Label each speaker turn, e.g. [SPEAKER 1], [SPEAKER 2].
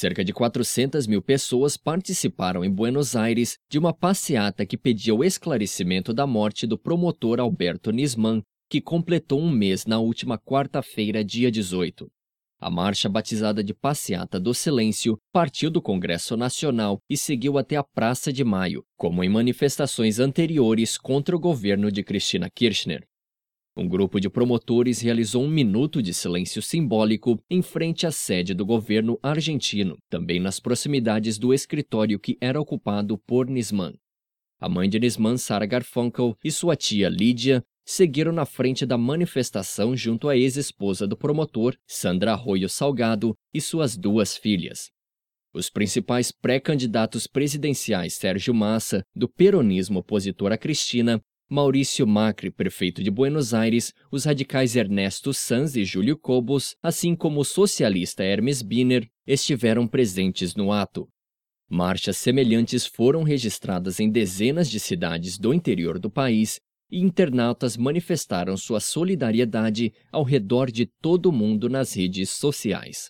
[SPEAKER 1] Cerca de 400 mil pessoas participaram em Buenos Aires de uma passeata que pedia o esclarecimento da morte do promotor Alberto Nisman, que completou um mês na última quarta-feira, dia 18. A marcha, batizada de Passeata do Silêncio, partiu do Congresso Nacional e seguiu até a Praça de Maio, como em manifestações anteriores contra o governo de Cristina Kirchner. Um grupo de promotores realizou um minuto de silêncio simbólico em frente à sede do governo argentino, também nas proximidades do escritório que era ocupado por Nisman. A mãe de Nisman, Sarah Garfunkel, e sua tia Lídia seguiram na frente da manifestação junto à ex-esposa do promotor, Sandra Arroio Salgado, e suas duas filhas. Os principais pré-candidatos presidenciais Sérgio Massa, do peronismo opositor a Cristina, Maurício Macri, prefeito de Buenos Aires, os radicais Ernesto Sanz e Júlio Cobos, assim como o socialista Hermes Biner, estiveram presentes no ato. Marchas semelhantes foram registradas em dezenas de cidades do interior do país e internautas manifestaram sua solidariedade ao redor de todo o mundo nas redes sociais.